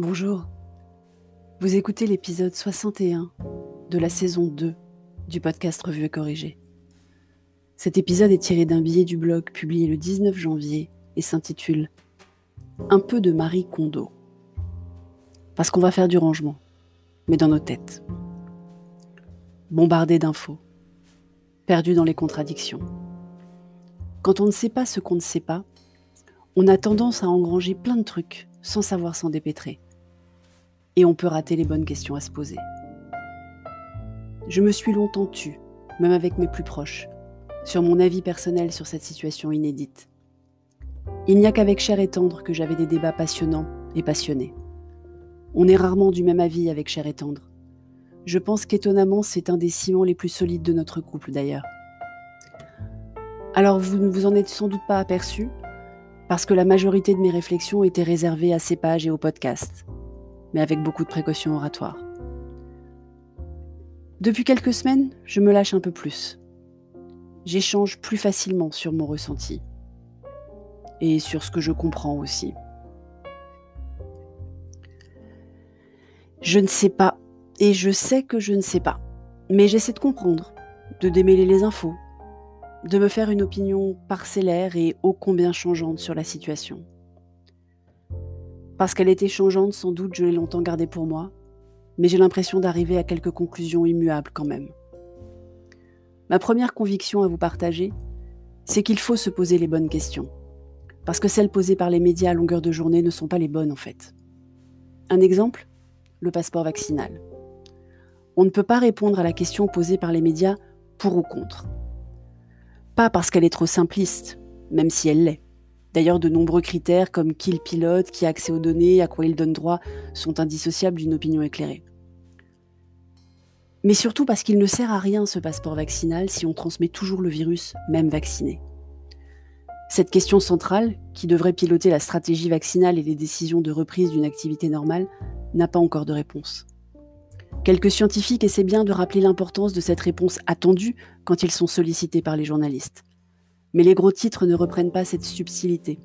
Bonjour. Vous écoutez l'épisode 61 de la saison 2 du podcast Revue et Corrigé. Cet épisode est tiré d'un billet du blog publié le 19 janvier et s'intitule Un peu de Marie Kondo. Parce qu'on va faire du rangement, mais dans nos têtes. Bombardé d'infos, perdu dans les contradictions. Quand on ne sait pas ce qu'on ne sait pas, on a tendance à engranger plein de trucs sans savoir s'en dépêtrer et on peut rater les bonnes questions à se poser. Je me suis longtemps tue, même avec mes plus proches, sur mon avis personnel sur cette situation inédite. Il n'y a qu'avec Cher et Tendre que j'avais des débats passionnants et passionnés. On est rarement du même avis avec Cher et Tendre. Je pense qu'étonnamment, c'est un des ciments les plus solides de notre couple d'ailleurs. Alors vous ne vous en êtes sans doute pas aperçu, parce que la majorité de mes réflexions étaient réservées à ces pages et au podcast mais avec beaucoup de précautions oratoires. Depuis quelques semaines, je me lâche un peu plus. J'échange plus facilement sur mon ressenti et sur ce que je comprends aussi. Je ne sais pas, et je sais que je ne sais pas, mais j'essaie de comprendre, de démêler les infos, de me faire une opinion parcellaire et ô combien changeante sur la situation. Parce qu'elle était changeante, sans doute je l'ai longtemps gardée pour moi, mais j'ai l'impression d'arriver à quelques conclusions immuables quand même. Ma première conviction à vous partager, c'est qu'il faut se poser les bonnes questions. Parce que celles posées par les médias à longueur de journée ne sont pas les bonnes en fait. Un exemple Le passeport vaccinal. On ne peut pas répondre à la question posée par les médias pour ou contre. Pas parce qu'elle est trop simpliste, même si elle l'est. D'ailleurs, de nombreux critères comme qui le pilote, qui a accès aux données, à quoi il donne droit, sont indissociables d'une opinion éclairée. Mais surtout parce qu'il ne sert à rien ce passeport vaccinal si on transmet toujours le virus, même vacciné. Cette question centrale, qui devrait piloter la stratégie vaccinale et les décisions de reprise d'une activité normale, n'a pas encore de réponse. Quelques scientifiques essaient bien de rappeler l'importance de cette réponse attendue quand ils sont sollicités par les journalistes. Mais les gros titres ne reprennent pas cette subtilité,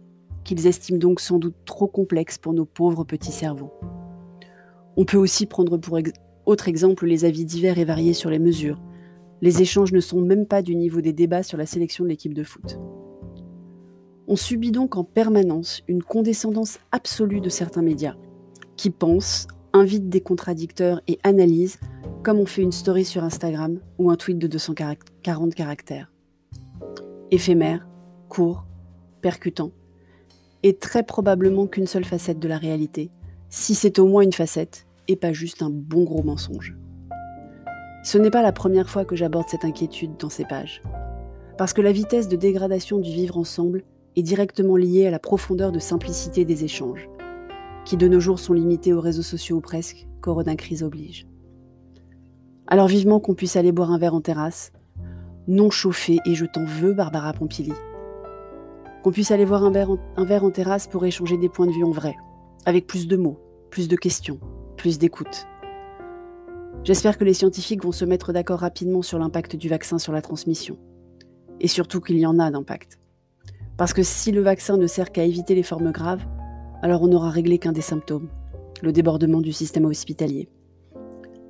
qu'ils estiment donc sans doute trop complexe pour nos pauvres petits cerveaux. On peut aussi prendre pour autre exemple les avis divers et variés sur les mesures. Les échanges ne sont même pas du niveau des débats sur la sélection de l'équipe de foot. On subit donc en permanence une condescendance absolue de certains médias, qui pensent, invitent des contradicteurs et analysent comme on fait une story sur Instagram ou un tweet de 240 caractères éphémère, court, percutant, et très probablement qu'une seule facette de la réalité, si c'est au moins une facette, et pas juste un bon gros mensonge. Ce n'est pas la première fois que j'aborde cette inquiétude dans ces pages, parce que la vitesse de dégradation du vivre ensemble est directement liée à la profondeur de simplicité des échanges, qui de nos jours sont limités aux réseaux sociaux ou presque, Corona crise oblige. Alors vivement qu'on puisse aller boire un verre en terrasse, non chauffé, et je t'en veux, Barbara Pompili. Qu'on puisse aller voir un verre, en, un verre en terrasse pour échanger des points de vue en vrai, avec plus de mots, plus de questions, plus d'écoute. J'espère que les scientifiques vont se mettre d'accord rapidement sur l'impact du vaccin sur la transmission. Et surtout qu'il y en a d'impact. Parce que si le vaccin ne sert qu'à éviter les formes graves, alors on n'aura réglé qu'un des symptômes, le débordement du système hospitalier.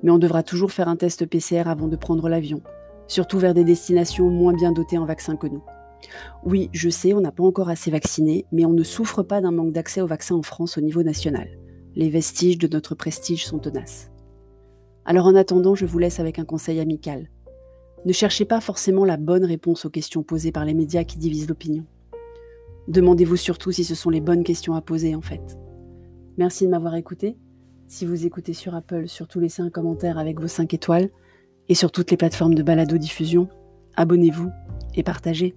Mais on devra toujours faire un test PCR avant de prendre l'avion, surtout vers des destinations moins bien dotées en vaccins que nous. Oui, je sais, on n'a pas encore assez vacciné, mais on ne souffre pas d'un manque d'accès aux vaccins en France au niveau national. Les vestiges de notre prestige sont tenaces. Alors en attendant, je vous laisse avec un conseil amical. Ne cherchez pas forcément la bonne réponse aux questions posées par les médias qui divisent l'opinion. Demandez-vous surtout si ce sont les bonnes questions à poser en fait. Merci de m'avoir écouté. Si vous écoutez sur Apple, surtout laissez un commentaire avec vos 5 étoiles et sur toutes les plateformes de balado-diffusion. Abonnez-vous et partagez.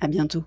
À bientôt.